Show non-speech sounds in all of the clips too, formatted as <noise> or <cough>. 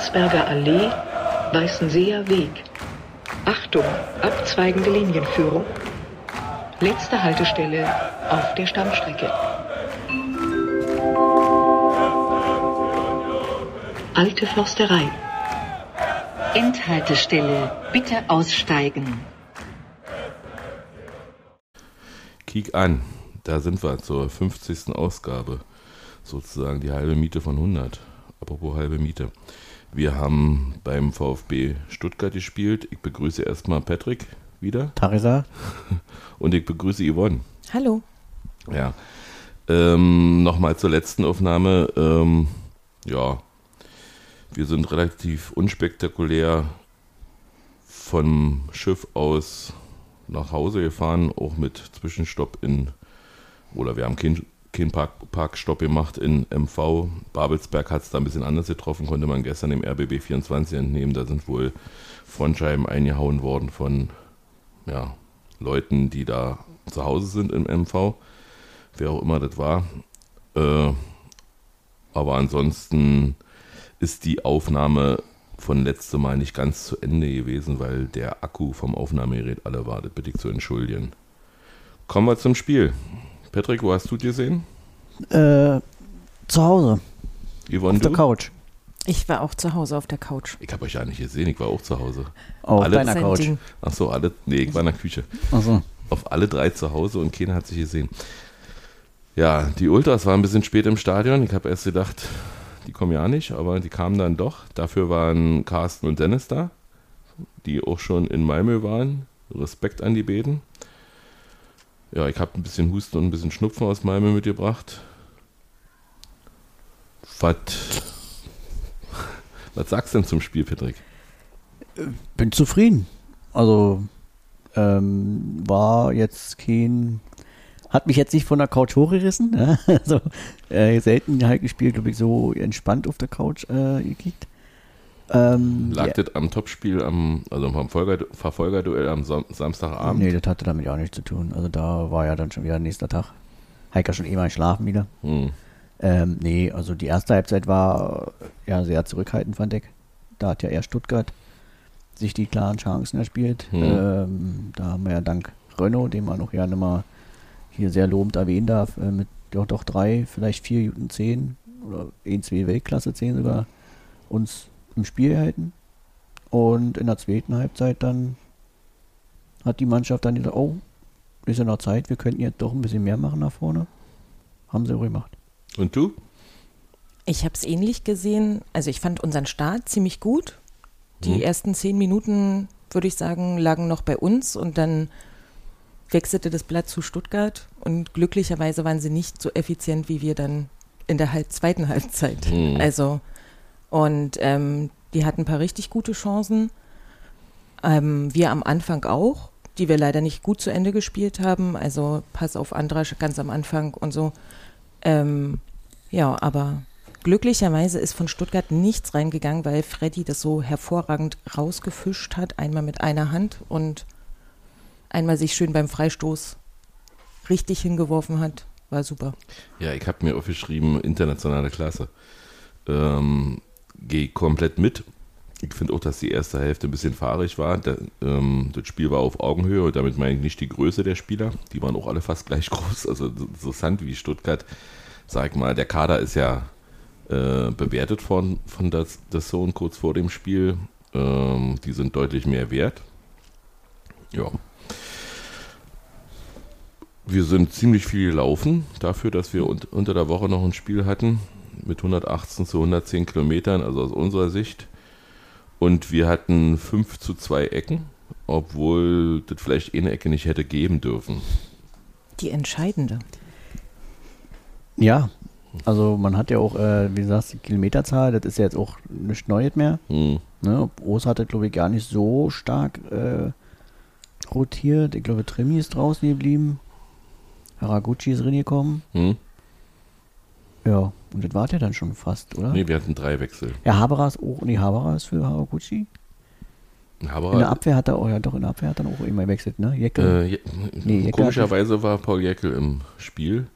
Landsberger Allee, Weißenseer Weg. Achtung, abzweigende Linienführung. Letzte Haltestelle auf der Stammstrecke. Alte Försterei. Endhaltestelle, bitte aussteigen. Kiek an, da sind wir zur 50. Ausgabe. Sozusagen die halbe Miete von 100. Apropos halbe Miete. Wir haben beim VfB Stuttgart gespielt. Ich begrüße erstmal Patrick wieder. Tarisa. <laughs> Und ich begrüße Yvonne. Hallo. Ja. Ähm, Nochmal zur letzten Aufnahme. Ähm, ja, wir sind relativ unspektakulär vom Schiff aus nach Hause gefahren, auch mit Zwischenstopp in, oder wir haben keinen kein Park, Parkstopp gemacht in MV. Babelsberg hat es da ein bisschen anders getroffen, konnte man gestern im RBB 24 entnehmen. Da sind wohl Frontscheiben eingehauen worden von ja, Leuten, die da zu Hause sind im MV. Wer auch immer das war. Äh, aber ansonsten ist die Aufnahme von letztem Mal nicht ganz zu Ende gewesen, weil der Akku vom Aufnahmegerät alle war. Das bitte ich zu entschuldigen. Kommen wir zum Spiel. Patrick, wo hast du dir gesehen? Äh, zu Hause. Yvonne, auf der du? Couch. Ich war auch zu Hause auf der Couch. Ich habe euch ja nicht gesehen, ich war auch zu Hause. Auf Alle- deiner Couch. Ding. Ach so, alle, nee, ich war in der Küche. Achso. Auf alle drei zu Hause und keiner hat sich gesehen. Ja, die Ultras waren ein bisschen spät im Stadion. Ich habe erst gedacht, die kommen ja nicht, aber die kamen dann doch. Dafür waren Carsten und Dennis da, die auch schon in Malmö waren. Respekt an die beiden. Ja, ich habe ein bisschen Husten und ein bisschen Schnupfen aus Malmö mitgebracht. Was, was sagst du denn zum Spiel, Patrick? Bin zufrieden. Also, ähm, war jetzt kein. Hat mich jetzt nicht von der Couch hochgerissen. Ja? <laughs> Also, äh, selten halt gespielt, glaube ich, so entspannt auf der Couch äh, gekickt. Ähm, Lag ja, das am Topspiel, am, also am Verfolger, Verfolgerduell am Sam Samstagabend? Nee, das hatte damit auch nichts zu tun. Also, da war ja dann schon wieder nächster Tag. Heika schon eh mal schlafen wieder. Hm. Ähm, nee, also die erste Halbzeit war ja sehr zurückhaltend, fand ich. Da hat ja eher Stuttgart sich die klaren Chancen erspielt. Mhm. Ähm, da haben wir ja dank Renault, den man auch gerne mal hier sehr lobend erwähnen darf, äh, mit doch, doch drei, vielleicht vier Minuten zehn oder ein, zwei Weltklasse zehn sogar uns im Spiel gehalten. Und in der zweiten Halbzeit dann hat die Mannschaft dann gesagt, oh, ist ja noch Zeit, wir könnten jetzt doch ein bisschen mehr machen nach vorne. Haben sie auch gemacht. Und du? Ich habe es ähnlich gesehen. Also ich fand unseren Start ziemlich gut. Die Mhm. ersten zehn Minuten, würde ich sagen, lagen noch bei uns und dann wechselte das Blatt zu Stuttgart und glücklicherweise waren sie nicht so effizient wie wir dann in der halb zweiten Halbzeit. Mhm. Also und ähm, die hatten ein paar richtig gute Chancen. Ähm, wir am Anfang auch, die wir leider nicht gut zu Ende gespielt haben. Also Pass auf Andrasch ganz am Anfang und so. Ähm, ja, aber glücklicherweise ist von Stuttgart nichts reingegangen, weil Freddy das so hervorragend rausgefischt hat. Einmal mit einer Hand und einmal sich schön beim Freistoß richtig hingeworfen hat. War super. Ja, ich habe mir aufgeschrieben, internationale Klasse. Ähm, Gehe komplett mit. Ich finde auch, dass die erste Hälfte ein bisschen fahrig war. Ähm, das Spiel war auf Augenhöhe und damit meine ich nicht die Größe der Spieler. Die waren auch alle fast gleich <laughs> groß. Also so interessant wie Stuttgart. Sag mal, der Kader ist ja äh, bewertet von, von das, das Zone kurz vor dem Spiel. Ähm, die sind deutlich mehr wert. Ja. Wir sind ziemlich viel gelaufen, dafür, dass wir un unter der Woche noch ein Spiel hatten mit 118 zu 110 Kilometern, also aus unserer Sicht. Und wir hatten 5 zu 2 Ecken, obwohl das vielleicht eine Ecke nicht hätte geben dürfen. Die entscheidende. Ja, also man hat ja auch, äh, wie du sagst, die Kilometerzahl, das ist ja jetzt auch nichts Neues mehr. Hm. Ne? Oos hatte, glaube ich, gar nicht so stark äh, rotiert. Ich glaube, Trimi ist draußen geblieben. Haraguchi ist reingekommen. Hm? Ja, und das war der dann schon fast, oder? Nee, wir hatten drei Wechsel. Ja, Habara ist auch, nee, Habara ist für Haraguchi. Aber In der Abwehr hat er, oh ja doch, in der Abwehr hat er auch immer gewechselt, ne? Jeckel. äh, je, Nee, komischerweise war Paul Jäckel im Spiel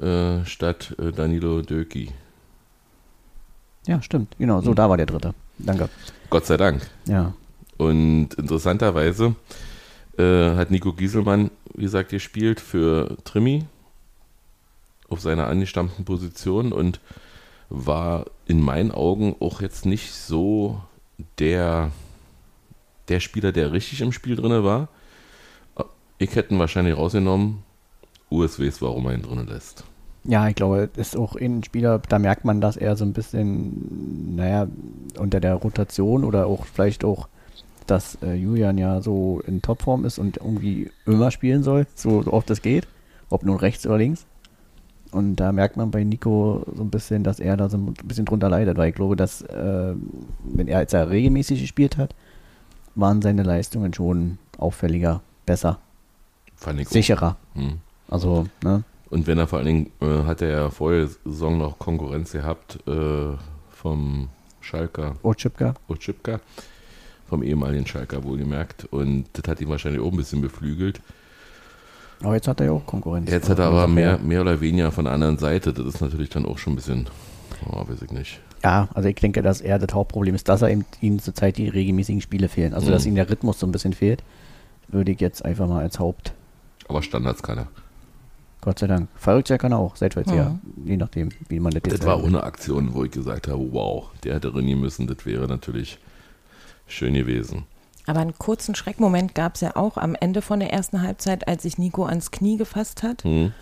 äh, statt äh, Danilo Döki. ja, stimmt, genau, so, hm. da war der dritte. Danke. Gott sei Dank. Ja. Und interessanterweise äh, hat Nico Gieselmann, wie gesagt, gespielt für Trimi auf seiner angestammten Position und war in meinen Augen auch jetzt nicht so der, der Spieler, der richtig im Spiel drin war. Ich hätte ihn wahrscheinlich rausgenommen. USWs, warum er ihn drin lässt. Ja, ich glaube, ist auch ein Spieler, da merkt man, dass er so ein bisschen, naja, unter der Rotation oder auch vielleicht auch, dass äh, Julian ja so in Topform ist und irgendwie immer spielen soll, so, so oft es geht, ob nun rechts oder links. Und da merkt man bei Nico so ein bisschen, dass er da so ein bisschen drunter leidet, weil ich glaube, dass, äh, wenn er als er regelmäßig gespielt hat, waren seine Leistungen schon auffälliger, besser, sicherer. Hm. Also, ne? Und wenn er vor allen Dingen, äh, hat er ja vorher Saison noch Konkurrenz gehabt äh, vom Schalker Otschipka. Otschipka, vom ehemaligen Schalker wohlgemerkt. Und das hat ihn wahrscheinlich auch ein bisschen beflügelt. Aber jetzt hat er ja auch Konkurrenz. Jetzt hat er aber mehr, mehr oder weniger von der anderen Seite. Das ist natürlich dann auch schon ein bisschen, oh, weiß ich nicht. Ja, also ich denke, dass er das Hauptproblem ist, dass er ihm, ihm zurzeit die regelmäßigen Spiele fehlen. Also, dass Mhm. ihm der Rhythmus so ein bisschen fehlt, würde ich jetzt einfach mal als Haupt, Aber Standards kann er. Gott sei Dank. Verrückt kann er auch, seitwärts Mhm. ja. Je nachdem, wie man das Das jetzt war auch will. eine Aktion, wo ich gesagt habe, wow, der hätte rennen müssen. Das wäre natürlich schön gewesen. Aber einen kurzen Schreckmoment gab es ja auch am Ende von der ersten Halbzeit, als sich Nico ans Knie gefasst hat. Hm.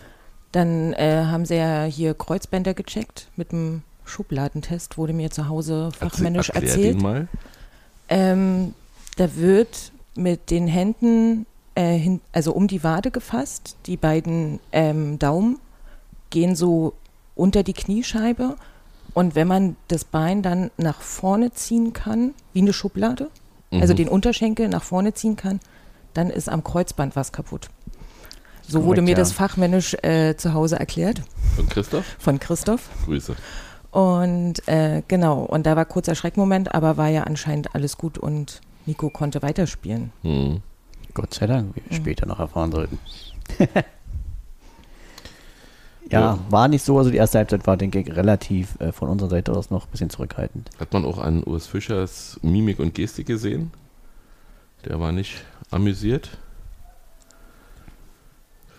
Dann äh, haben sie ja hier Kreuzbänder gecheckt mit dem Schubladentest, wurde mir zu Hause fachmännisch Erklär erzählt. den mal. Ähm, da wird mit den Händen, äh, hin, also um die Wade gefasst. Die beiden ähm, Daumen gehen so unter die Kniescheibe. Und wenn man das Bein dann nach vorne ziehen kann, wie eine Schublade, also Mhm. den Unterschenkel nach vorne ziehen kann, dann ist am Kreuzband was kaputt. So Korrekt, wurde mir ja. das fachmännisch äh, zu Hause erklärt Von Christoph? von Christoph. Grüße. Und äh, genau, und da war kurzer Schreckmoment, aber war ja anscheinend alles gut und Nico konnte weiterspielen. Hm. Gott sei Dank, wie wir Mhm. später noch erfahren sollten. <laughs> ja, war nicht so. Also die erste Halbzeit war, denke ich, relativ äh, von unserer Seite aus noch ein bisschen zurückhaltend. Hat man auch an Urs Fischers Mimik und Gestik gesehen? Der war nicht amüsiert.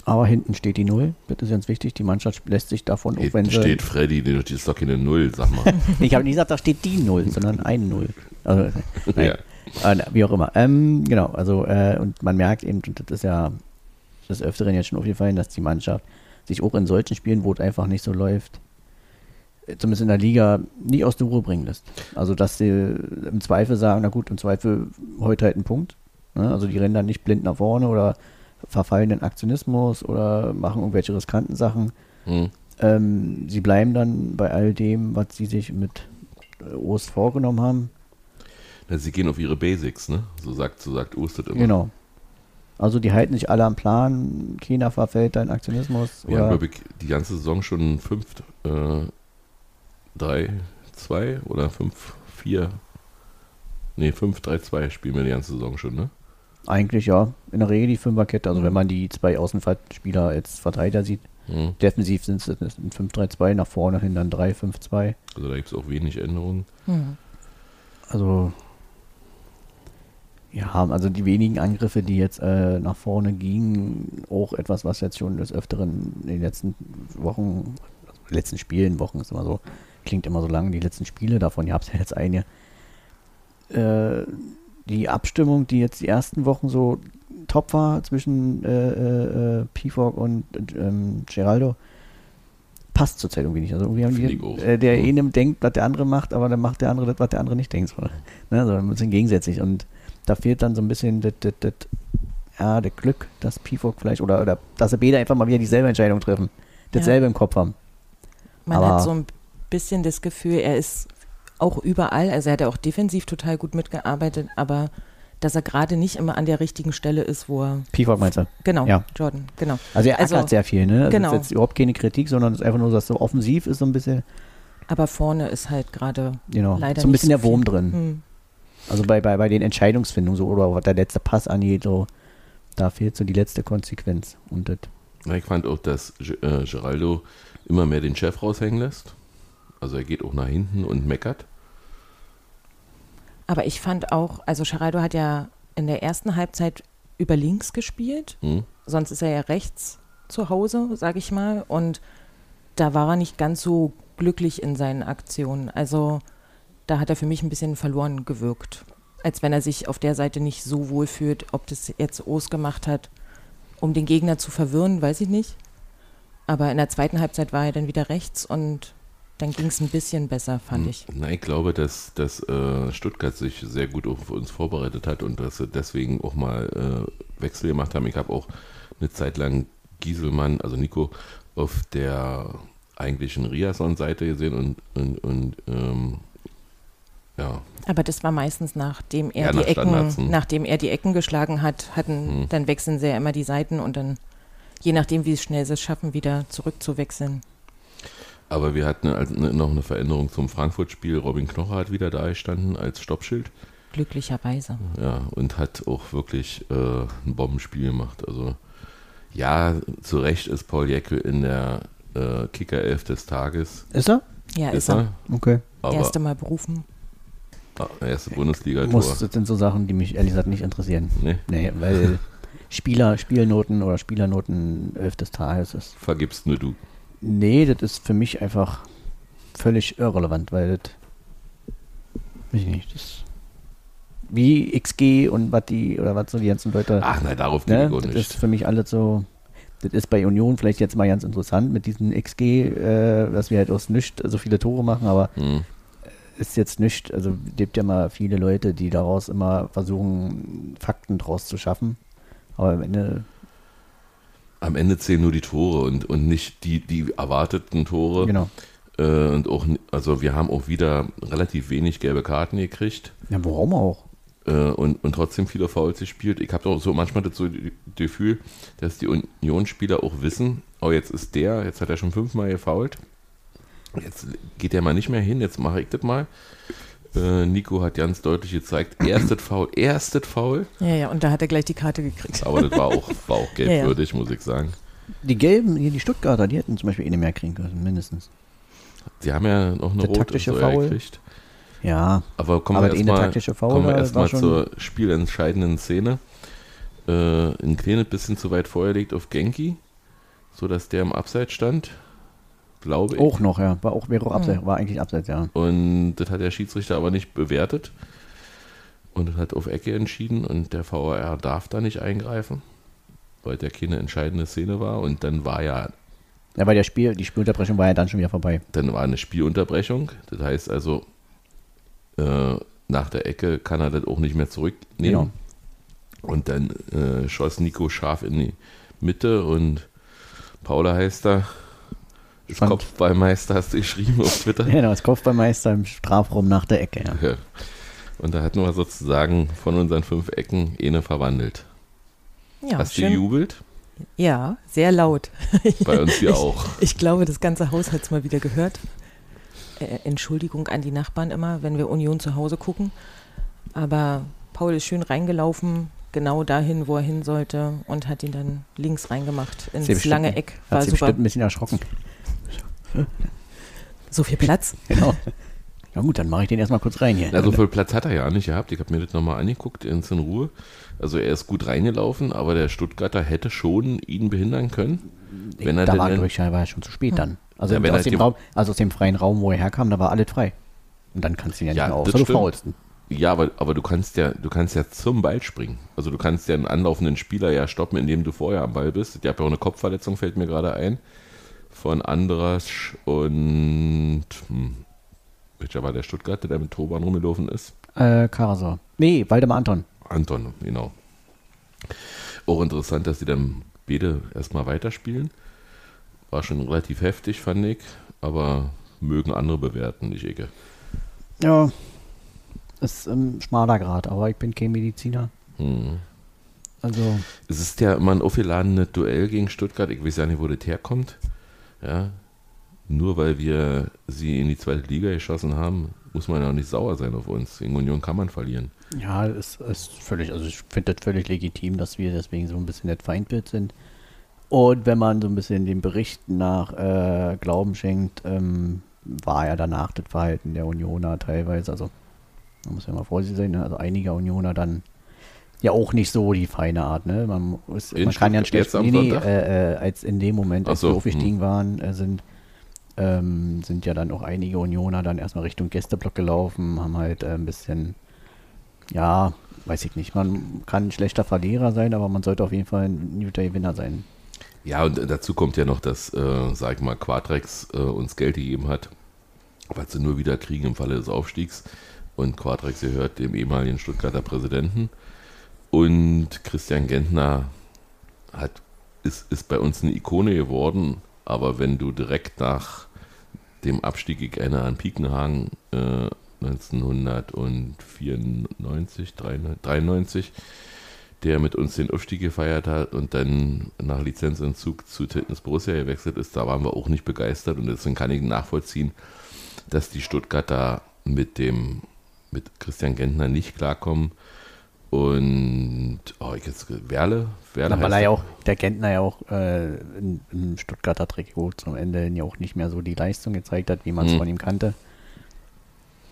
Aber hinten steht die Null. Das ist ganz wichtig. Die Mannschaft lässt sich davon, auch wenn sie... steht Freddy, das ist doch keine Null, sag mal. <laughs> Ich habe nicht gesagt, da steht die Null, sondern ein Null. Also, <laughs> ja. Äh, wie auch immer. Ähm, genau, also äh, und man merkt eben, und das ist ja des Öfteren jetzt schon aufgefallen, dass die Mannschaft sich auch in solchen Spielen, wo es einfach nicht so läuft, äh, zumindest in der Liga, nie aus der Ruhe bringen lässt. Also dass sie im Zweifel sagen, na gut, im Zweifel heute halt ein Punkt. Ne? Also die rennen dann nicht blind nach vorne oder verfallen in Aktionismus oder machen irgendwelche riskanten Sachen. Hm. Ähm, sie bleiben dann bei all dem, was sie sich mit äh, Ost vorgenommen haben. Na, sie gehen auf ihre Basics, ne? So sagt, so sagt das immer. Genau. Also die halten sich alle am Plan, keiner verfällt da in Aktionismus. Wir haben, Oder, glaube ich, die ganze Saison schon 5, äh, 3, 2 oder 5, 4. Nee, 5, 3, 2 spielen wir die ganze Saison schon, ne? eigentlich ja, in der Regel die Fünferkette. Also Mhm. wenn man die zwei Außenspieler als Verteidiger sieht, Hm. defensiv sind es ein 5-3-2, nach vorne hin dann 3-5-2. Also da gibt es auch wenig Änderungen. Hm. Also ja, also die wenigen Angriffe, die jetzt äh, nach vorne gingen, auch etwas, was jetzt schon des Öfteren in den letzten Wochen, also letzten Spielen, Wochen ist immer so, klingt immer so lang, die letzten Spiele davon, ihr habt ja jetzt eine. Äh, die Abstimmung, die jetzt die ersten Wochen so top war zwischen äh, äh, äh, Pifog und ähm, Geraldo, passt zurzeit irgendwie nicht. Also irgendwie haben die, äh, der eine denkt, was der andere macht, aber dann macht der andere das, was der andere nicht denkt. Ne, so ein bisschen gegensätzlich. Und da fehlt dann so ein bisschen das, das, das, ja, das Glück, dass Pifog vielleicht, oder, oder dass sie beide einfach mal wieder dieselbe Entscheidung treffen. Dasselbe im Kopf haben. Man Aber- hat so ein bisschen das Gefühl, er ist auch überall, also er hat ja auch defensiv total gut mitgearbeitet, aber dass er gerade nicht immer an der richtigen Stelle ist, wo er, Pifog meinst du? genau, Ja. Jordan, genau. Also er Also- ackert sehr viel, ne? Also genau. Das ist jetzt überhaupt keine Kritik, sondern es ist einfach nur, dass so offensiv ist so ein bisschen, Aber vorne ist halt gerade genau, leider so ein bisschen nicht der so viel. Wurm drin. Hm. Also bei, bei, bei den Entscheidungsfindungen so, oder was der letzte Pass angeht, so, da fehlt so die letzte Konsequenz. Und das, ich fand auch, dass äh, Geraldo immer mehr den Chef raushängen lässt. Also er geht auch nach hinten und meckert. Aber ich fand auch, also Geraldo hat ja in der ersten Halbzeit über links gespielt. Hm? Sonst ist er ja rechts zu Hause, sage ich mal. Und da war er nicht ganz so glücklich in seinen Aktionen. Also da hat er für mich ein bisschen verloren gewirkt. Als wenn er sich auf der Seite nicht so wohl fühlt. Ob das jetzt Os gemacht hat, um den Gegner zu verwirren, weiß ich nicht. Aber in der zweiten Halbzeit war er dann wieder rechts und dann ging es ein bisschen besser, fand ich. Nein, ich glaube, dass, dass äh, Stuttgart sich sehr gut auf uns vorbereitet hat und dass sie deswegen auch mal äh, Wechsel gemacht haben. Ich habe auch eine Zeit lang Gieselmann, also Nico, auf der eigentlichen Riason-Seite gesehen und, und, und ähm, ja, Aber das war meistens nachdem er Ja, die nach Ecken, hm. nachdem er die Ecken geschlagen hat, hatten, Hm. dann wechseln sie ja immer die Seiten und dann, je nachdem, wie schnell sie es schaffen, wieder zurückzuwechseln. aber wir hatten ne- noch eine Veränderung zum Frankfurt-Spiel. Robin Knocher hat wieder da gestanden als Stoppschild. Glücklicherweise. Ja, und hat auch wirklich äh, ein Bombenspiel gemacht. Also ja, zu Recht ist Paul Jäcke in der äh, Kicker-Elf des Tages. Ist er? Ja, Ist ist, er. er? Okay. Aber Erste Mal berufen. Erste Bundesliga-Tor. Muss, das sind so Sachen, die mich ehrlich gesagt nicht interessieren. Nee, Nee, weil Spieler, Spielnoten oder Spielernoten 11 des Tages ist. vergibst nur du. Nee, das ist für mich einfach völlig irrelevant, weil das. Weiß ich nicht. Das. Wie XG und was die, oder was so die ganzen Leute. Ach nein, darauf ne, ich auch das nicht. ist für mich alles so. Das ist bei Union vielleicht jetzt mal ganz interessant mit diesem XG, äh, dass wir halt aus nichts so viele Tore machen, aber Hm. Ist jetzt nicht, also es gibt ja mal viele Leute, die daraus immer versuchen, Fakten draus zu schaffen. Aber am Ende, Am Ende zählen nur die Tore und, und nicht die, die erwarteten Tore. genau. Äh, und auch, also wir haben auch wieder relativ wenig gelbe Karten gekriegt. Ja, warum auch? äh, und, und trotzdem viele Fouls gespielt. Ich habe auch so manchmal das so Gefühl, dass die Union-Spieler auch wissen, oh, jetzt ist der, jetzt hat er schon fünfmal gefoult. Jetzt geht er mal nicht mehr hin, jetzt mache ich das mal. Äh, Nico hat ganz deutlich gezeigt, <clears throat> erstes Foul, erstes Foul. Ja, ja, und da hat er gleich die Karte gekriegt. Aber das war auch, war auch <laughs> Ja, ja. gelbwürdig, muss ich sagen. Die Gelben, hier die Stuttgarter, die hätten zum Beispiel eine mehr kriegen können, mindestens. Sie haben ja noch eine Der rote taktische Foul. gekriegt. Ja, Aber kommen Aber wir die erstmal erst mal schon- zur spielentscheidenden Szene. Äh, ein kleines bisschen zu weit vorgelegt auf Genki, sodass der im Abseits stand, glaube ich. auch noch, ja. War auch, wäre auch abseits, Hm. war eigentlich abseits, ja. Und das hat der Schiedsrichter aber nicht bewertet und hat auf Ecke entschieden und der VAR darf da nicht eingreifen, weil der keine entscheidende Szene war und dann war ja Ja, weil der Spiel, die Spielunterbrechung war ja dann schon wieder vorbei. dann war eine Spielunterbrechung. Das heißt also, äh, nach der Ecke kann er das auch nicht mehr zurücknehmen. Genau. Und dann äh, schoss Nico scharf in die Mitte und Paula heißt da, das Spannend. Kopfballmeister hast du geschrieben auf Twitter. <laughs> Genau, das Kopfballmeister im Strafraum nach der Ecke, ja. Ja. Und da hatten wir sozusagen von unseren fünf Ecken eine verwandelt. Ja, Hast du schön. gejubelt? Ja, sehr laut. <laughs> Bei uns <laughs> hier auch. Ich glaube, das ganze Haus hat es mal wieder gehört. Äh, Entschuldigung an die Nachbarn immer, wenn wir Union zu Hause gucken. Aber Paul ist schön reingelaufen, genau dahin, wo er hin sollte und hat ihn dann links reingemacht ins lange Eck. War Hat sie super. bestimmt ein bisschen erschrocken. <laughs> So viel Platz. <laughs> Genau. Ja gut, dann mache ich den erstmal kurz rein hier. Na, so viel Platz hat er ja nicht gehabt. Ich habe mir das nochmal angeguckt, ins in Ruhe. Also er ist gut reingelaufen, aber der Stuttgarter hätte schon ihn behindern können. Wenn er da war, ich, ja, war ja schon zu spät dann. Also, Ja, wenn aus dem Raum, also aus dem freien Raum, wo er herkam, da war alles frei. Und dann kannst du ihn ja nicht Ja, mehr das außer du faulst. Ja, aber, aber du kannst ja, du kannst ja zum Ball springen. Also du kannst ja einen anlaufenden Spieler ja stoppen, indem du vorher am Ball bist. Ich habe ja auch eine Kopfverletzung, fällt mir gerade ein. Von Andrasch und hm, welcher war der Stuttgarter, der mit Turban rumgelaufen ist? Äh, Karasor. Nee, Waldemar Anton. Anton, genau. Auch interessant, dass sie dann beide erstmal weiterspielen. War schon relativ heftig, fand ich, aber mögen andere bewerten, nicht Ecke. Ja, ist ein schmaler Grad, aber ich bin kein Mediziner. Hm. Also, Es ist ja immer ein aufgeladenes Duell gegen Stuttgart. Ich weiß ja nicht, wo das herkommt. Ja. Nur weil wir sie in die zweite Liga geschossen haben, muss man ja auch nicht sauer sein auf uns. Gegen Union kann man verlieren. ja, es ist völlig, also ich finde das völlig legitim, dass wir deswegen so ein bisschen das Feindbild sind. Und wenn man so ein bisschen den Berichten nach äh, Glauben schenkt, ähm, war ja danach das Verhalten der Unioner teilweise, also Man muss ja mal vorsichtig sein, ne? also einige Unioner dann ja auch nicht so die feine Art, ne? Man, ist, man kann ja schlecht, nee, nee, äh, äh, als in dem Moment, als so, wir aufgestiegen hm. waren, äh, sind, ähm, sind ja dann auch einige Unioner dann erstmal Richtung Gästeblock gelaufen, haben halt äh, ein bisschen, ja, weiß ich nicht, man kann ein schlechter Verlierer sein, aber man sollte auf jeden Fall ein guter Gewinner sein. Ja, und dazu kommt ja noch, dass, äh, sag ich mal, Quadrex äh, uns Geld gegeben hat, was sie nur wieder kriegen im Falle des Aufstiegs. Und Quadrex gehört dem ehemaligen Stuttgarter Präsidenten. Und Christian Gentner hat, ist, ist bei uns eine Ikone geworden. Aber wenn du direkt nach dem Abstieg erinnere an Piekenhagen äh, 1994, 93, der mit uns den Aufstieg gefeiert hat und dann nach Lizenzentzug zu Titans Borussia gewechselt ist, da waren wir auch nicht begeistert und deswegen kann ich nachvollziehen, dass die Stuttgarter mit dem mit Christian Gentner nicht klarkommen und oh, ich jetzt Werle, Werle weil heißt er ja auch, der Gentner ja auch äh, im Stuttgarter Trikot zum Ende ja auch nicht mehr so die Leistung gezeigt hat, wie man es Mhm. von ihm kannte.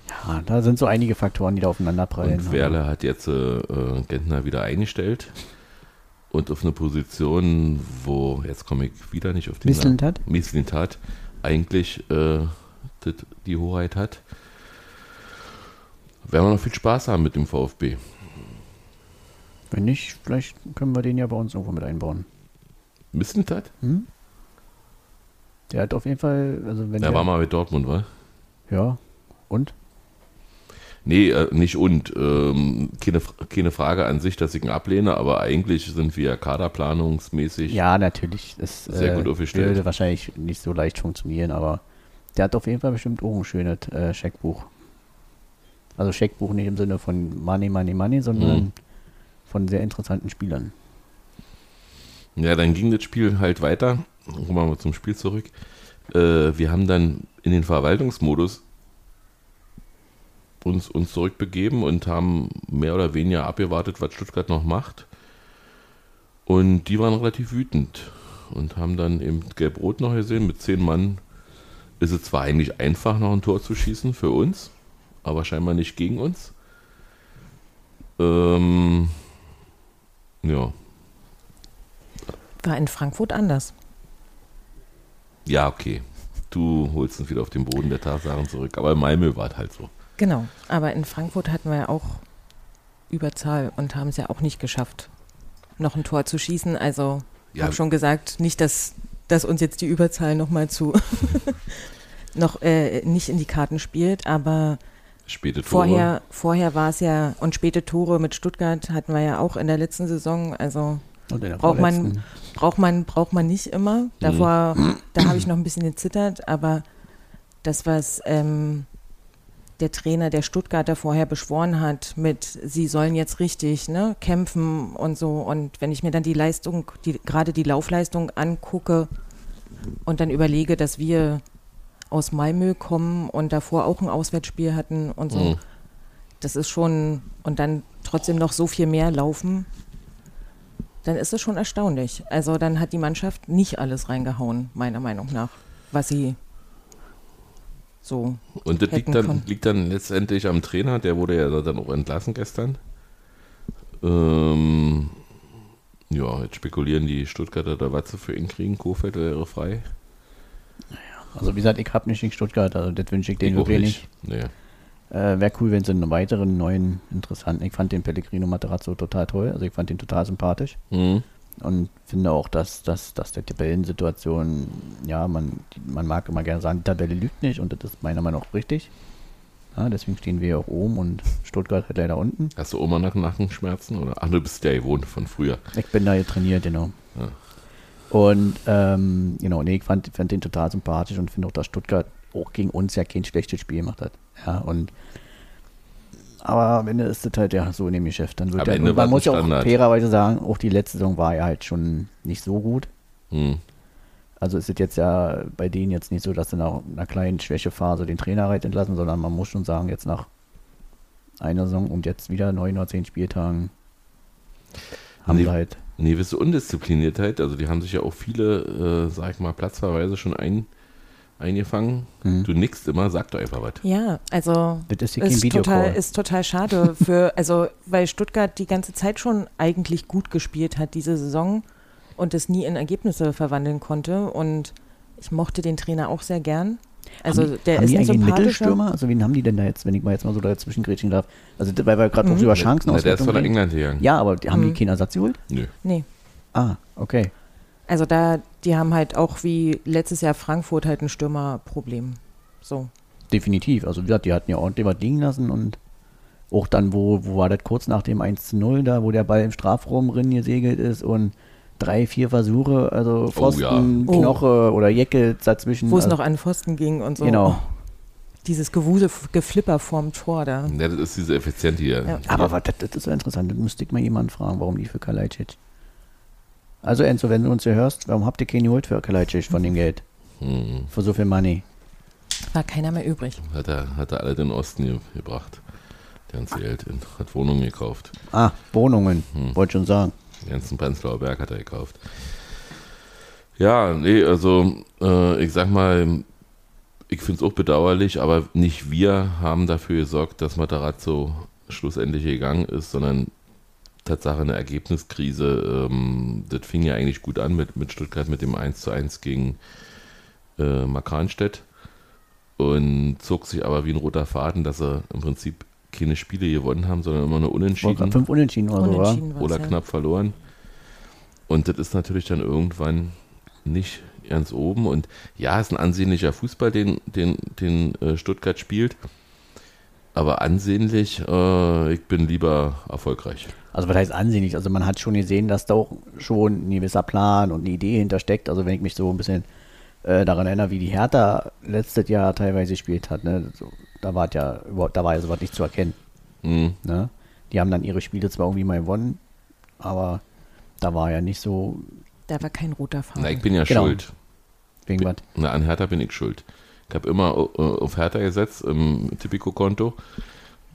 Ja, da sind so einige Faktoren, die da aufeinanderprallen. Und Werle hat jetzt äh, äh, Gentner wieder eingestellt und auf eine Position, wo, jetzt komme ich wieder nicht auf den Misselnd hat? Mislintat eigentlich äh, die Hoheit hat. Werden wir noch viel Spaß haben mit dem VfB. Wenn nicht, vielleicht können wir den ja bei uns irgendwo mit einbauen. Mislintat? Hm? Der hat auf jeden Fall, also wenn Der der, war mal bei Dortmund, wa? ja, und? Nee, äh, nicht und. Ähm, keine, keine Frage an sich, dass ich ihn ablehne, aber eigentlich sind wir kaderplanungsmäßig. Ja, natürlich. Das Sehr gut äh, aufgestellt. würde wahrscheinlich nicht so leicht funktionieren, aber der hat auf jeden Fall bestimmt auch ein schönes äh, Scheckbuch. Also Scheckbuch nicht im Sinne von Money, Money, Money, sondern Mhm. Von sehr interessanten Spielern. Ja, dann ging das Spiel halt weiter. Kommen wir mal zum Spiel zurück. Äh, wir haben dann in den Verwaltungsmodus uns, uns zurückbegeben und haben mehr oder weniger abgewartet, was Stuttgart noch macht. Und die waren relativ wütend und haben dann eben Gelb-Rot noch gesehen. Mit zehn Mann ist es zwar eigentlich einfach, noch ein Tor zu schießen für uns, aber scheinbar nicht gegen uns. Ähm, ja, War in Frankfurt anders. Ja, okay. Du holst uns wieder auf den Boden der Tatsachen zurück. Aber in Malmö war es halt so. Genau. Aber in Frankfurt hatten wir ja auch Überzahl und haben es ja auch nicht geschafft, noch ein Tor zu schießen. Also, ich Ja. habe schon gesagt, nicht, dass, dass uns jetzt die Überzahl nochmal zu <laughs> noch äh, nicht in die Karten spielt, aber Späte Tore. vorher, vorher war es ja, und späte Tore mit Stuttgart hatten wir ja auch in der letzten Saison, also Braucht man- braucht man, braucht man nicht immer. Davor, da habe ich noch ein bisschen gezittert, aber das, was ähm, der Trainer der Stuttgarter vorher beschworen hat, mit sie sollen jetzt richtig ne, kämpfen und so. Und wenn ich mir dann die Leistung, die, gerade die Laufleistung angucke und dann überlege, dass wir aus Malmö kommen und davor auch ein Auswärtsspiel hatten und so, Mhm. das ist schon, und dann trotzdem noch so viel mehr laufen, dann ist es schon erstaunlich. Also dann hat die Mannschaft nicht alles reingehauen, meiner Meinung nach, was sie so. Und das liegt dann, können. liegt dann letztendlich am Trainer. Der wurde ja dann auch entlassen gestern. Ähm, ja, jetzt spekulieren die Stuttgarter, da was sie für ihn kriegen. Kofeld wäre frei. Also wie gesagt, ich habe nicht gegen Stuttgart, also das wünsche ich denen Ich wirklich nicht. Nee. Äh, Wäre cool, wenn sie einen weiteren neuen interessanten. Ich fand den Pellegrino Materazzo total toll, also ich fand den total sympathisch Mhm. und finde auch, dass, dass, dass der Tabellensituation, ja, man, man mag immer gerne sagen, die Tabelle lügt nicht und das ist meiner Meinung nach richtig. Ja, deswegen stehen wir ja auch oben und Stuttgart halt leider unten. Hast du Oma nach Nackenschmerzen? Oder? Ach, du bist ja gewohnt von früher. Ich bin da hier trainiert, genau. Ja. Und ähm, genau, nee, ich fand, fand den total sympathisch und finde auch, dass Stuttgart auch gegen uns ja kein schlechtes Spiel gemacht hat. Ja, und aber am Ende ist es halt ja so in dem Geschäft. Dann wird Am ja, man muss ja auch fairerweise sagen, auch die letzte Saison war ja halt schon nicht so gut. Mhm. Also ist es jetzt ja bei denen jetzt nicht so, dass sie nach einer kleinen Schwächephase den Trainer halt entlassen, sondern man muss schon sagen, jetzt nach einer Saison und jetzt wieder neun oder zehn Spieltagen haben Nee. sie halt Eine gewisse Undiszipliniertheit. Also die haben sich ja auch viele, äh, sag ich mal, Platzverweise schon eingefangen. Mhm. Du nickst immer, sag doch einfach was. Ja, also Das ist hier kein ist total, ist total schade für, <laughs> also weil Stuttgart die ganze Zeit schon eigentlich gut gespielt hat diese Saison und es nie in Ergebnisse verwandeln konnte und ich mochte den Trainer auch sehr gern. Also haben, der haben ist die eigentlich. Mittelstürmer? Also wen haben die denn da jetzt, wenn ich mal jetzt mal so dazwischen grätschen darf? Also weil wir gerade Mhm. noch über Chancen Na, der ist von reden. England gegangen. Ja, aber die- haben die Mhm. keinen Ersatz geholt? Nö. Nee, Ah, okay. also da, die haben halt auch wie letztes Jahr Frankfurt halt ein Stürmerproblem. So. Definitiv. Also wie gesagt, die hatten ja ordentlich was liegen lassen und auch dann, wo, wo war das kurz nach dem 1 zu 0 da, wo der Ball im Strafraum drin gesegelt ist und drei, vier Versuche, also Pfosten, ja. Oh. Knoche oder Jecke dazwischen. Wo es also, noch an Pfosten ging und so. Genau. Oh, dieses Gewusel, Geflipper vorm Tor da. Ja, das ist diese effiziente hier. Ja. Aber was, das, das ist so interessant. Das müsste ich mal jemanden fragen, warum die für Kalajdzic. Also Enzo, wenn du uns hier hörst, warum habt ihr keinen geholt für Kalajdzic von dem Geld? Hm. Für so viel Money? War keiner mehr übrig. Hat er, hat er alle den Osten ge gebracht. Der ganze Geld in, hat Wohnungen gekauft. Ah, Wohnungen, Hm. wollte schon sagen. Den ganzen Prenzlauer Berg hat er gekauft. Ja, nee, also äh, ich sag mal, ich finde es auch bedauerlich, aber nicht wir haben dafür gesorgt, dass Matarazzo schlussendlich gegangen ist, sondern Tatsache eine Ergebniskrise. Ähm, das fing ja eigentlich gut an mit, mit Stuttgart mit dem 1 zu 1 gegen äh, Markranstädt und zog sich aber wie ein roter Faden, dass sie im Prinzip keine Spiele gewonnen haben, sondern immer nur unentschieden fünf Unentschieden oder so? Unentschieden war's, oder ja. knapp verloren. Und das ist natürlich dann irgendwann nicht ganz oben. Und ja, ist ein ansehnlicher Fußball, den, den, den äh, Stuttgart spielt. Aber ansehnlich, äh, ich bin lieber erfolgreich. Also was heißt ansehnlich? Also man hat schon gesehen, dass da auch schon ein gewisser Plan und eine Idee hintersteckt. Also wenn ich mich so ein bisschen äh, daran erinnere, wie die Hertha letztes Jahr teilweise gespielt hat, ne? so, da war ja überhaupt, da war ja sowas nicht zu erkennen. Hm. Ne? Die haben dann ihre Spiele zwar irgendwie mal gewonnen, aber da war ja nicht so Da war kein roter Faden. Na, ich bin ja Genau. schuld. wegen was. Na, an Hertha bin ich schuld. Ich habe immer äh, auf Hertha gesetzt im Tipico-Konto.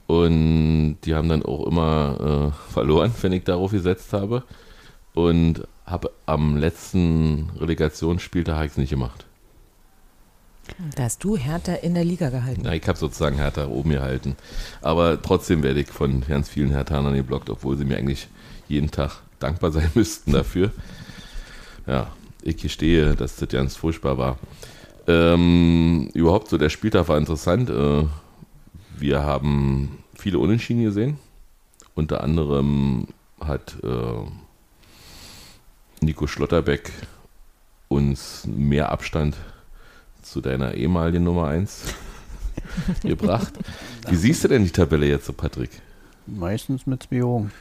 Und die haben dann auch immer äh, <laughs> verloren, wenn ich darauf gesetzt habe. Und habe am letzten Relegationsspieltag habe ich es nicht gemacht. Da hast du Hertha in der Liga gehalten. Na, ich habe sozusagen Hertha oben gehalten. Aber trotzdem werde ich von ganz vielen Herthanern geblockt, obwohl sie mir eigentlich jeden Tag dankbar sein <laughs> müssten dafür. Ja, ich gestehe, dass das ganz furchtbar war. Ähm, überhaupt so, der Spieltag war interessant. Äh, wir haben viele Unentschieden gesehen. Unter anderem hat äh, Nico Schlotterbeck uns mehr Abstand zu deiner ehemaligen Nummer 1 <laughs> gebracht. Wie siehst du denn die Tabelle jetzt so, Patrick? Meistens mit zwei Jungen.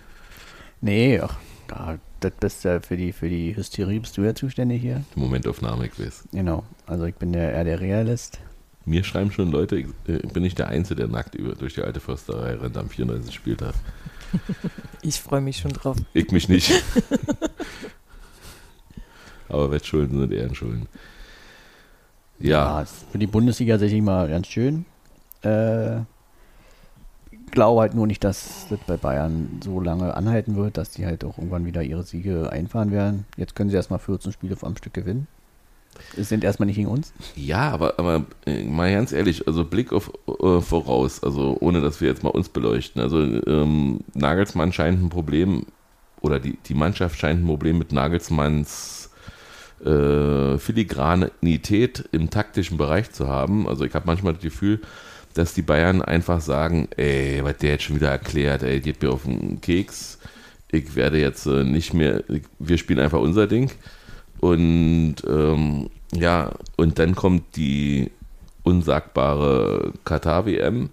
Nee, ach, da, das bist ja für die, für die Hysterie bist du ja zuständig hier. Die Momentaufnahme, ich weiß. Genau. Also ich bin der, eher der Realist. Mir schreiben schon Leute, ich äh, bin nicht der Einzige, der nackt über, durch die alte Försterei rennt am 34. Spieltag. <laughs> Ich freue mich schon drauf. Ich mich nicht. <laughs> Aber Wettschulden sind Ehrenschulden. Ja, ist für die Bundesliga sicherlich mal ganz schön. Äh, glaube halt nur nicht, dass das bei Bayern so lange anhalten wird, dass die halt auch irgendwann wieder ihre Siege einfahren werden. Jetzt können sie erstmal 14 Spiele am Stück gewinnen. Es sind erstmal nicht gegen uns. ja, aber, aber äh, mal ganz ehrlich, also Blick auf äh, voraus, also ohne dass wir jetzt mal uns beleuchten. Also ähm, Nagelsmann scheint ein Problem, oder die, die Mannschaft scheint ein Problem mit Nagelsmanns äh, Filigranität im taktischen Bereich zu haben. Also ich habe manchmal das Gefühl, dass die Bayern einfach sagen, ey, was der jetzt schon wieder erklärt, ey, geht mir auf den Keks. Ich werde jetzt äh, nicht mehr, ich, wir spielen einfach unser Ding. Und ähm, ja, und dann kommt die unsagbare Katar-WM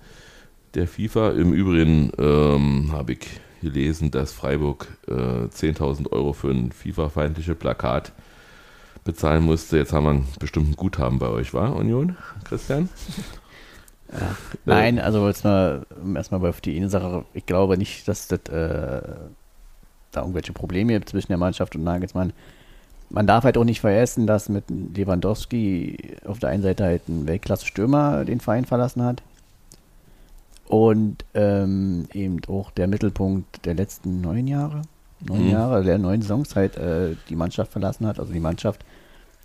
der FIFA. Im Übrigen ähm, habe ich gelesen, dass Freiburg äh, 10.000 Euro für ein FIFA-feindliches Plakat bezahlen musste. Jetzt haben wir einen bestimmten Guthaben bei euch, war Union, Christian? Nein, also jetzt mal erstmal auf die eine Sache. Ich glaube nicht, dass das äh, da irgendwelche Probleme gibt zwischen der Mannschaft und Nagelsmann. Man darf halt auch nicht vergessen, dass mit Lewandowski auf der einen Seite halt ein Weltklasse-Stürmer den Verein verlassen hat. Und ähm, eben auch der Mittelpunkt der letzten neun Jahre, neun Mhm. Jahre, der neun Saisons halt äh, die Mannschaft verlassen hat, also die Mannschaft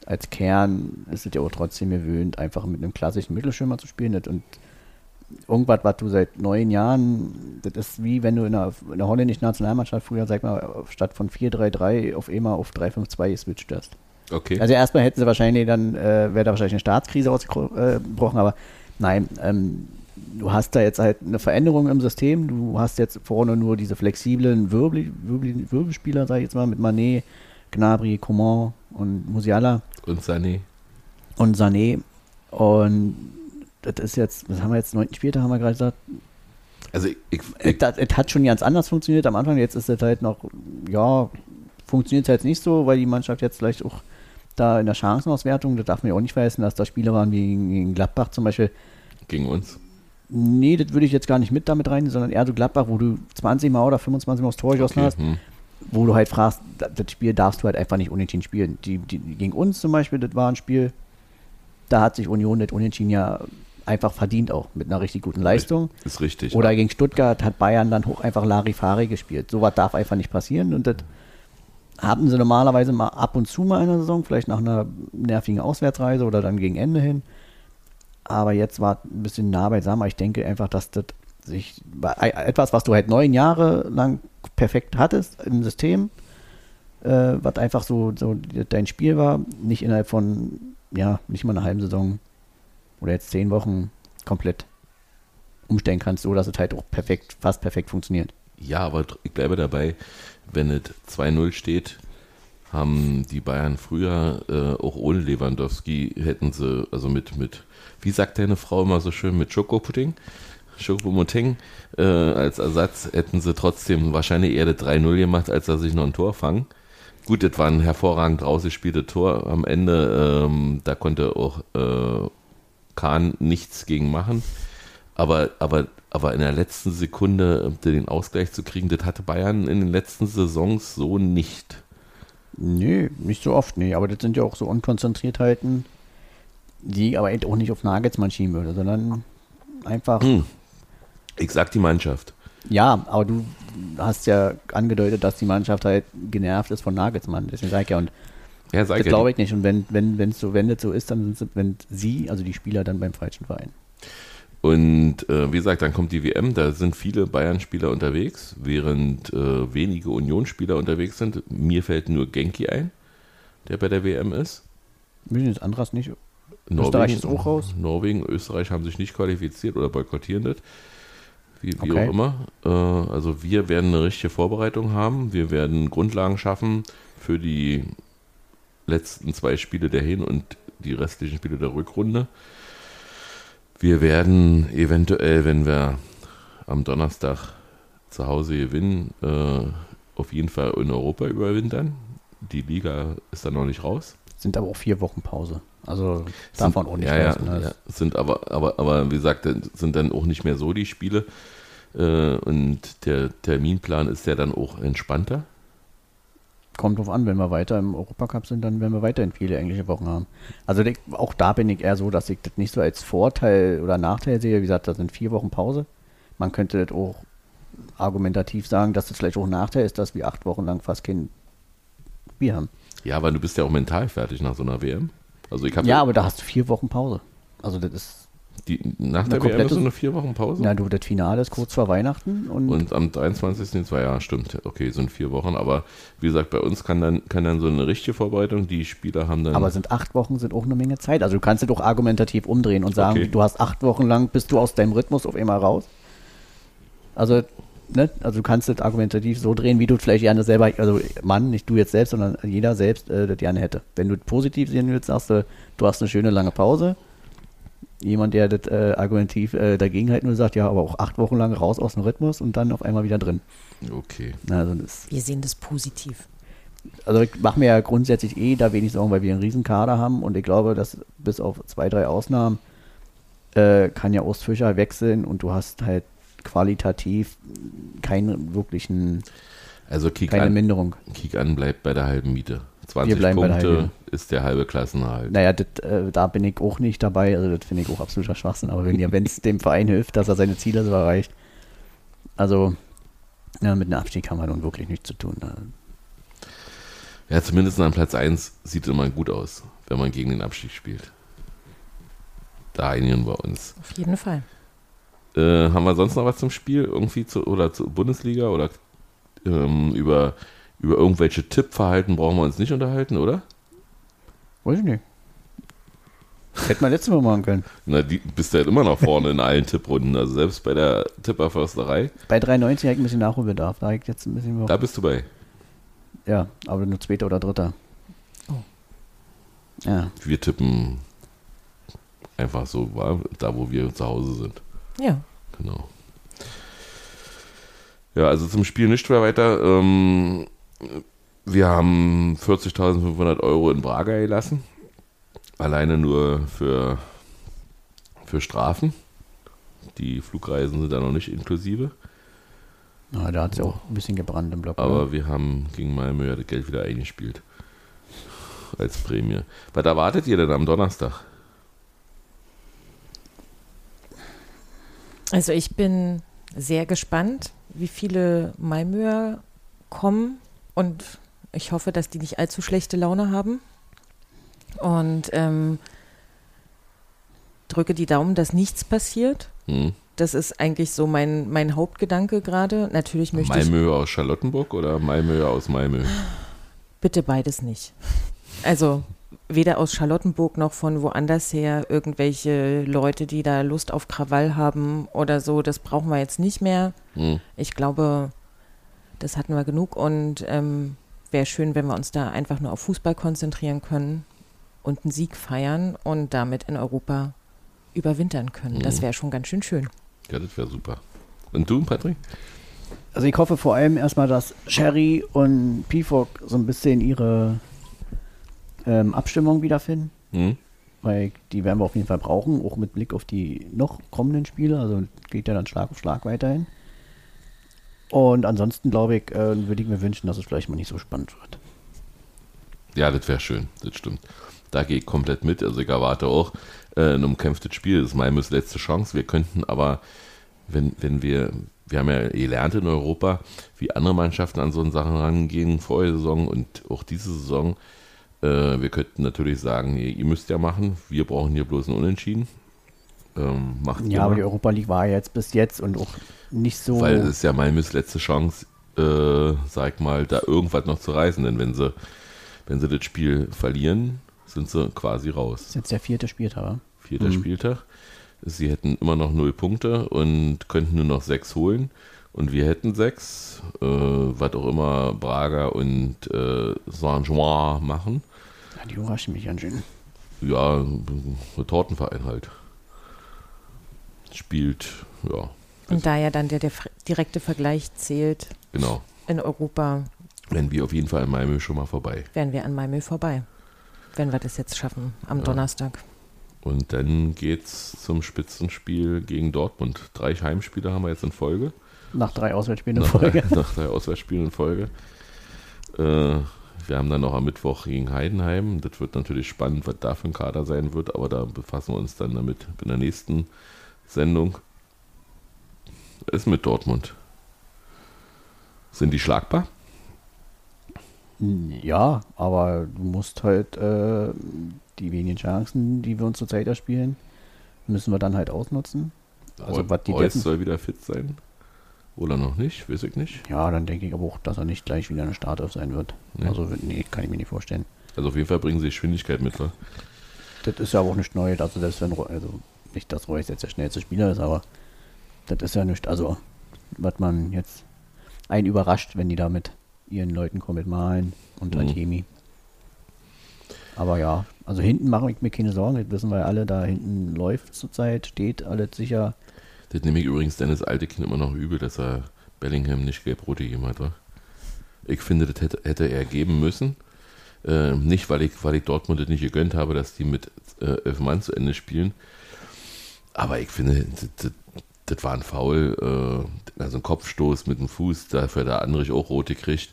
als Kern ist es ja auch trotzdem gewöhnt, einfach mit einem klassischen Mittelschirmer zu spielen. Und irgendwas, was du seit neun Jahren, das ist wie wenn du in der, in der holländischen Nationalmannschaft früher, sag mal, statt von 4-3-3 auf einmal auf 3-5-2 geswitcht hast. Okay. Also erstmal hätten sie wahrscheinlich dann, äh, wäre da wahrscheinlich eine Staatskrise ausgebrochen, aber nein, ähm, du hast da jetzt halt eine Veränderung im System. Du hast jetzt vorne nur diese flexiblen Wirbel, Wirbel, Wirbelspieler, sag ich jetzt mal, mit Manet, Gnabry, Coman und Musiala. Und Sané. Und Sané. Und das ist jetzt, was haben wir jetzt, neunten Spieltag haben wir gerade gesagt. Also ich, ich, Es das- es hat schon ganz anders funktioniert am Anfang. Jetzt ist es halt noch, ja, funktioniert es jetzt nicht so, weil die Mannschaft jetzt vielleicht auch da in der Chancenauswertung, das darf man ja auch nicht vergessen, dass da Spiele waren wie gegen- gegen Gladbach zum Beispiel, gegen uns. Nee, das würde ich jetzt gar nicht mit damit rein, sondern eher so Gladbach, wo du 20 Mal oder 25 Mal aufs Tor geschossen Okay, hast, hm. Wo du halt fragst, da- das Spiel darfst du halt einfach nicht unentschieden spielen. Die, die, gegen uns zum Beispiel, das war ein Spiel, da hat sich Union das Unentschieden ja einfach verdient auch, mit einer richtig guten Leistung. Ist richtig. Oder gegen Stuttgart hat Bayern dann hoch einfach Larifari gespielt. Sowas darf einfach nicht passieren und das haben sie normalerweise mal ab und zu mal in der Saison, vielleicht nach einer nervigen Auswärtsreise oder dann gegen Ende hin. Aber jetzt war ein bisschen nah beisammen. Ich denke einfach, dass das sich bei- etwas, was du halt neun Jahre lang perfekt hattest im System, äh, was einfach so, so dein Spiel war, nicht innerhalb von, ja, nicht mal einer halben Saison oder jetzt zehn Wochen komplett umstellen kannst, so dass es halt auch perfekt, fast perfekt funktioniert. Ja, aber ich bleibe dabei, wenn es 2-0 steht, haben die Bayern früher, äh, auch ohne Lewandowski, hätten sie, also mit, mit, wie sagt deine Frau immer so schön, mit Schokopudding, Schokomoteng, äh, als Ersatz hätten sie trotzdem wahrscheinlich eher das 3-0 gemacht, als dass sich noch ein Tor fangen. Gut, das war ein hervorragend rausgespieltes Tor am Ende, ähm, da konnte auch äh, Kahn nichts gegen machen. Aber, aber, aber in der letzten Sekunde den Ausgleich zu kriegen, das hatte Bayern in den letzten Saisons so nicht. Nee, nicht so oft, nee. Aber das sind ja auch so Unkonzentriertheiten, die aber eben auch nicht auf Nagelsmann schieben würde, sondern einfach. Hm. Ich sag die Mannschaft. Ja, aber du hast ja angedeutet, dass die Mannschaft halt genervt ist von Nagelsmann. Deswegen sage ich ja, und Ja, das ja glaube ich nicht. Und wenn wenn wenn es so wenn das so ist, dann sind sie, wenn sie, also die Spieler, dann beim falschen Verein. Und äh, wie gesagt, dann kommt die WM, da sind viele Bayern-Spieler unterwegs, während äh, wenige Union-Spieler unterwegs sind. Mir fällt nur Genki ein, der bei der WM ist. Müssen jetzt anderes nicht. Österreich ist auch raus. Norwegen, Österreich haben sich nicht qualifiziert oder boykottieren das. Wie, wie Okay. auch immer. Äh, also wir werden eine richtige Vorbereitung haben. Wir werden Grundlagen schaffen für die letzten zwei Spiele der Hin- und die restlichen Spiele der Rückrunde. Wir werden eventuell, wenn wir am Donnerstag zu Hause gewinnen, äh, auf jeden Fall in Europa überwintern. Die Liga ist dann noch nicht raus. Sind aber auch vier Wochen Pause. Also man auch nicht ja, ja, vergessen, ne? ja, sind aber, aber, aber wie gesagt, sind dann auch nicht mehr so die Spiele. Äh, und der Terminplan ist ja dann auch entspannter. Kommt drauf an, wenn wir weiter im Europacup sind, dann werden wir weiterhin viele englische Wochen haben. Also auch da bin ich eher so, dass ich das nicht so als Vorteil oder Nachteil sehe. Wie gesagt, das sind vier Wochen Pause. Man könnte das auch argumentativ sagen, dass das vielleicht auch ein Nachteil ist, dass wir acht Wochen lang fast kein Bier haben. Ja, aber du bist ja auch mental fertig nach so einer WM. Also ich habe Ja, aber da hast du vier Wochen Pause. Also das ist, die, nach der WM ist so eine vier Wochen Pause. na du, das Finale ist kurz vor Weihnachten und, Und am 23. sind zwei Jahre, stimmt. Okay, sind vier Wochen. Aber wie gesagt, bei uns kann dann, kann dann so eine richtige Vorbereitung, die Spieler haben dann. aber sind acht Wochen sind auch eine Menge Zeit. Also du kannst es doch argumentativ umdrehen und sagen, Okay. du hast acht Wochen lang, bist du aus deinem Rhythmus auf einmal raus. Also, ne, also du kannst es argumentativ so drehen, wie du vielleicht gerne selber, also Mann, nicht du jetzt selbst, sondern jeder selbst äh, das gerne hätte. Wenn du positiv sehen willst, sagst du, du hast eine schöne lange Pause. Jemand, der das äh, argumentativ äh, dagegen halt nur sagt, ja, aber auch acht Wochen lang raus aus dem Rhythmus und dann auf einmal wieder drin. okay. Also das Wir sehen das positiv. also ich mache mir ja grundsätzlich eh da wenig Sorgen, weil wir einen riesen Kader haben und ich glaube, dass bis auf zwei, drei Ausnahmen äh, kann ja Ostfischer wechseln und du hast halt qualitativ keinen wirklichen, Also Kick keine an, Minderung. Kick an bleibt bei der halben Miete. 20 bleiben bei der Punkte ist der halbe Klassenerhalt. Naja, das, äh, da bin ich auch nicht dabei, also das finde ich auch absoluter Schwachsinn, aber wenn <laughs> wenn es dem Verein hilft, dass er seine Ziele so erreicht, also ja, mit einem Abstieg haben wir nun wirklich nichts zu tun. Da. Ja, zumindest an Platz 1 sieht immer gut aus. wenn man gegen den Abstieg spielt. Da einigen wir uns. Auf jeden Fall. Äh, haben wir sonst noch was zum Spiel? Irgendwie zu, oder zur Bundesliga? Oder ähm, über, über irgendwelche Tippverhalten brauchen wir uns nicht unterhalten, oder? Weiß ich nicht. Hätten wir letztes Mal machen können. Na, die bist du halt immer noch vorne in allen Tipprunden. Also selbst bei der Tipperförsterei, Bei 93 habe ich ein bisschen Nachholbedarf. Da ich jetzt ein bisschen. da bist du bei. ja, aber nur zweiter oder dritter. Oh. Ja. Wir tippen einfach so, da wo wir zu Hause sind. Ja. Genau. Ja, also zum Spiel nicht mehr weiter. Ähm, wir haben 40.500 Euro in Braga gelassen. Alleine nur für, für Strafen. Die Flugreisen sind da noch nicht inklusive. ja da hat es ja auch ein bisschen gebrannt im Block. Aber ne? wir haben gegen Malmö ja das Geld wieder eingespielt. Als Prämie. Was erwartet ihr denn am Donnerstag? Also ich bin sehr gespannt, wie viele Malmöer kommen und ich hoffe, dass die nicht allzu schlechte Laune haben. Und ähm, drücke die Daumen, dass nichts passiert. Hm? Das ist eigentlich so mein, mein Hauptgedanke gerade. Natürlich möchte ich Malmö aus Charlottenburg oder Malmö aus Malmö? bitte beides nicht. Also weder aus Charlottenburg noch von woanders her irgendwelche Leute, die da Lust auf Krawall haben oder so. Das brauchen wir jetzt nicht mehr. Hm? Ich glaube, das hatten wir genug und ähm, wäre schön, wenn wir uns da einfach nur auf Fußball konzentrieren können und einen Sieg feiern und damit in Europa überwintern können. Das Mhm. wäre schon ganz schön schön. Ja, das wäre super. Und du, Patrick? Also ich hoffe vor allem erstmal, dass Sherry und Pifok so ein bisschen ihre ähm, Abstimmung wiederfinden. Hm? Weil die werden wir auf jeden Fall brauchen, auch mit Blick auf die noch kommenden Spiele. Also geht ja dann Schlag auf Schlag weiterhin. Und ansonsten glaube ich, äh, würde ich mir wünschen, dass es vielleicht mal nicht so spannend wird. Ja, das wäre schön, das stimmt. Da gehe ich komplett mit. Also ich erwarte auch äh, ein umkämpftes Spiel. Das ist Malmös letzte Chance. Wir könnten aber, wenn, wenn wir, wir haben ja gelernt in Europa, wie andere Mannschaften an so Sachen rangehen, vorige Saison und auch diese Saison. Äh, wir könnten natürlich sagen, ihr, ihr müsst ja machen, wir brauchen hier bloß einen Unentschieden. Ähm, macht Ja, aber mal. die Europa League war ja jetzt bis jetzt und auch nicht so. Weil es ist ja Malmös letzte Chance, äh, sag mal, da irgendwas noch zu reißen. Denn wenn sie, wenn sie das Spiel verlieren, sind sie quasi das raus. ist jetzt der vierte Spieltag. Vierter Mhm. Spieltag. Sie hätten immer noch null Punkte und könnten nur noch sechs holen. Und wir hätten sechs, äh, was auch immer Braga und äh, Saint-Jean machen. Ja, die überraschen mich ganz schön. Ja, ein Tortenverein halt. Spielt, ja, Und da ja dann der, der direkte Vergleich zählt genau. in Europa, Wenn wir auf jeden Fall in Malmö schon mal vorbei. wären wir an Malmö vorbei. Wenn wir das jetzt schaffen am Donnerstag. Und dann geht's zum Spitzenspiel gegen Dortmund. Drei Heimspiele haben wir jetzt in Folge. Nach drei Auswärtsspielen in Nach, Folge. <laughs> nach drei Auswärtsspielen in Folge. Äh, wir haben dann noch am Mittwoch gegen Heidenheim. Das wird natürlich spannend, was da für ein Kader sein wird, aber da befassen wir uns dann damit in der nächsten Sendung. Ist mit Dortmund. Sind die schlagbar? Ja, aber du musst halt äh, die wenigen Chancen, die wir uns zurzeit erspielen, müssen wir dann halt ausnutzen. Also, was die Reus Deppen- soll wieder fit sein. Oder noch nicht, weiß ich nicht. Ja, dann denke ich aber auch, dass er nicht gleich wieder eine Startelf sein wird. Nee. Also, nee, kann ich mir nicht vorstellen. Also auf jeden Fall bringen sie Geschwindigkeit mit. wa? Das ist ja auch nicht neu, also selbst wenn, also nicht, dass Reus jetzt der schnellste Spieler ist, aber das ist ja nicht, also was man jetzt einen überrascht, wenn die da mit ihren Leuten kommen, mit Malen und Mhm. Adjemi. Aber ja, also hinten mache ich mir keine Sorgen, das wissen wir alle, da hinten läuft zurzeit, steht alles sicher. Das nehme ich übrigens Dennis alte Kind immer noch übel, dass er Bellingham nicht gelb-rot gegeben hat. Wa? Ich finde, das hätte, hätte er geben müssen. Äh, nicht, weil ich, weil ich Dortmund das nicht gegönnt habe, dass die mit äh, elf Mann zu Ende spielen. Aber ich finde, das, das, war ein Foul, äh, also ein Kopfstoß mit dem Fuß, dafür hat der Andrich auch rote gekriegt.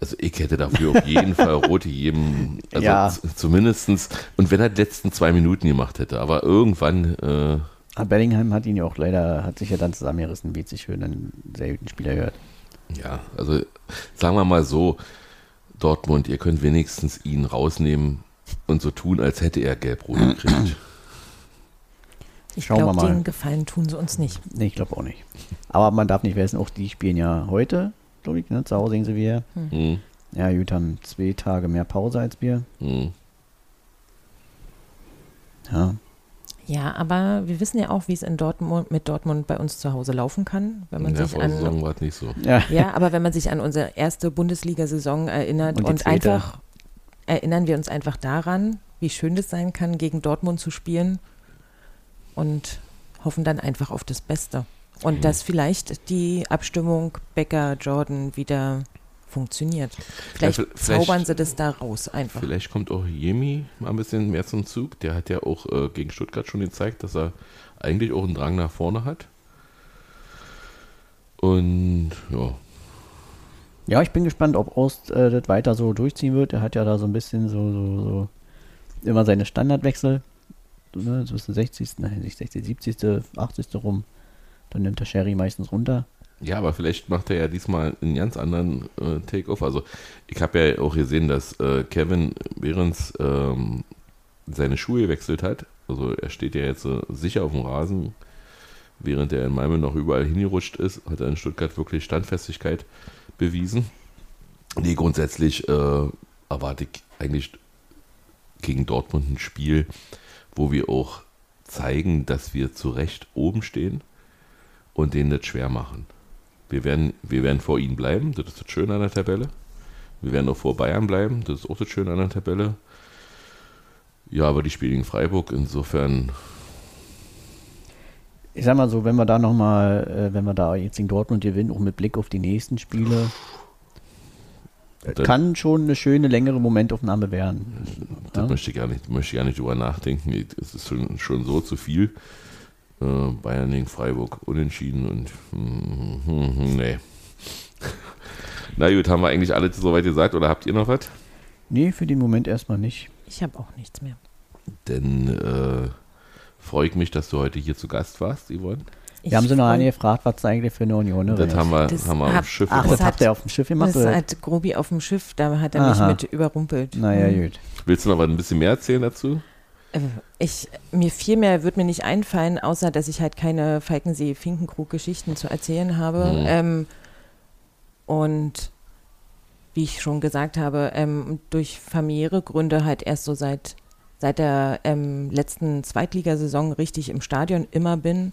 Also ich hätte dafür auf jeden <laughs> Fall rote jedem, also Ja. zumindestens, und wenn er die letzten zwei Minuten gemacht hätte, aber irgendwann, äh, Aber Bellingham hat ihn ja auch leider, hat sich ja dann zusammengerissen, wie es sich für einen sehr guten Spieler hört. Ja, also sagen wir mal so, Dortmund, ihr könnt wenigstens ihn rausnehmen und so tun, als hätte er gelb-rot gekriegt. <clears throat> Ich Schauen wir glaube, mal. den Gefallen tun sie uns nicht. Nee, ich glaube auch nicht. Aber man darf nicht vergessen, auch die spielen ja heute, glaube ich, ne? Zu Hause sehen sie wir. Hm, Ja, gut, haben zwei Tage mehr Pause als wir. hm. Ja. Ja, aber wir wissen ja auch, wie es in Dortmund mit Dortmund bei uns zu Hause laufen kann, wenn man In der sich an Vorsaison war es nicht so. Ja. Ja, aber wenn man sich an unsere erste Bundesliga-Saison erinnert Und und, einfach erinnern wir uns einfach daran, wie schön das sein kann, gegen Dortmund zu spielen und hoffen dann einfach auf das Beste. Und Mhm. dass vielleicht die Abstimmung Becker-Jordan wieder funktioniert. Vielleicht, vi- vielleicht- zaubern sie das da raus einfach. Vielleicht kommt auch Jemi mal ein bisschen mehr zum Zug. Der hat ja auch äh, gegen Stuttgart schon gezeigt, dass er eigentlich auch einen Drang nach vorne hat. Und ja, Ja, ich bin gespannt, ob Ost äh, das weiter so durchziehen wird. Er hat ja da so ein bisschen so, so, so immer seine Standardwechsel. Ne, so der 60., nein, nicht 60., 70., 80. rum. Dann nimmt der Sherry meistens runter. Ja, aber vielleicht macht er ja diesmal einen ganz anderen äh, Take-Off. Also ich habe ja auch gesehen, dass äh, Kevin Behrens ähm, seine Schuhe gewechselt hat. Also er steht ja jetzt äh, sicher auf dem Rasen, während er in Malmö noch überall hingerutscht ist, hat er in Stuttgart wirklich Standfestigkeit bewiesen. Nee, grundsätzlich äh, erwarte ich eigentlich gegen Dortmund ein Spiel, wo wir auch zeigen, dass wir zu Recht oben stehen und denen das schwer machen. Wir werden, wir werden vor ihnen bleiben, das ist das Schöne an der Tabelle. Wir werden auch vor Bayern bleiben, das ist auch das Schöne an der Tabelle. Ja, aber die spielen gegen Freiburg, insofern, Ich sag mal so, wenn wir da nochmal, äh, wenn wir da jetzt in Dortmund gewinnen, auch mit Blick auf die nächsten Spiele, das dann- kann schon eine schöne, längere Momentaufnahme werden. das Ja. möchte ich gar nicht, möchte ich gar nicht drüber nachdenken. Es ist schon, schon so zu viel. Äh, Bayern gegen Freiburg unentschieden und hm, <laughs> hm, nee. <laughs> Na gut, haben wir eigentlich alles soweit gesagt oder habt ihr noch was? Nee, für den Moment erstmal nicht. Ich habe auch nichts mehr. Denn äh, freue ich mich, dass du heute hier zu Gast warst, Yvonne. Ich Wir haben sie noch eine gefragt, was es eigentlich für eine Unionerin Das haben wir, Das haben wir am hab- Schiff Ach, gemacht. das Das habt ihr auf dem Schiff gemacht? Das hat Grobi auf dem Schiff, da hat er Aha. mich mit überrumpelt. Naja, Mhm. gut. Willst du noch mal ein bisschen mehr erzählen dazu? Äh, Ich, mir viel mehr wird mir nicht einfallen, außer dass ich halt keine Falkensee-Finkenkrug-Geschichten zu erzählen habe. Mhm. Ähm, und wie ich schon gesagt habe, ähm, durch familiäre Gründe halt erst so seit, seit der ähm, letzten Zweitligasaison richtig im Stadion immer bin.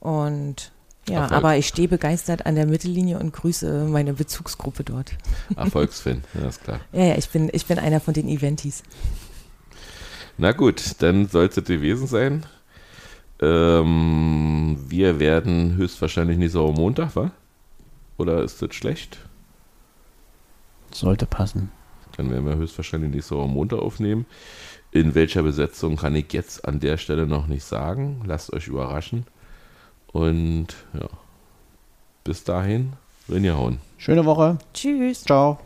Und ja, Erfolg. aber ich stehe begeistert an der Mittellinie und grüße meine Bezugsgruppe dort. Erfolgsfan, ja, ist klar. Ja, ja, ich bin, ich bin einer von den Eventis. Na gut, dann soll es das gewesen sein. Ähm, wir werden höchstwahrscheinlich nächste Woche Montag, wa? Oder ist das schlecht? Sollte passen. Dann werden wir höchstwahrscheinlich nächste Woche Montag aufnehmen. In welcher Besetzung kann ich jetzt an der Stelle noch nicht sagen. Lasst euch überraschen. Und ja, bis dahin, hauen. Schöne Woche. Tschüss. Ciao.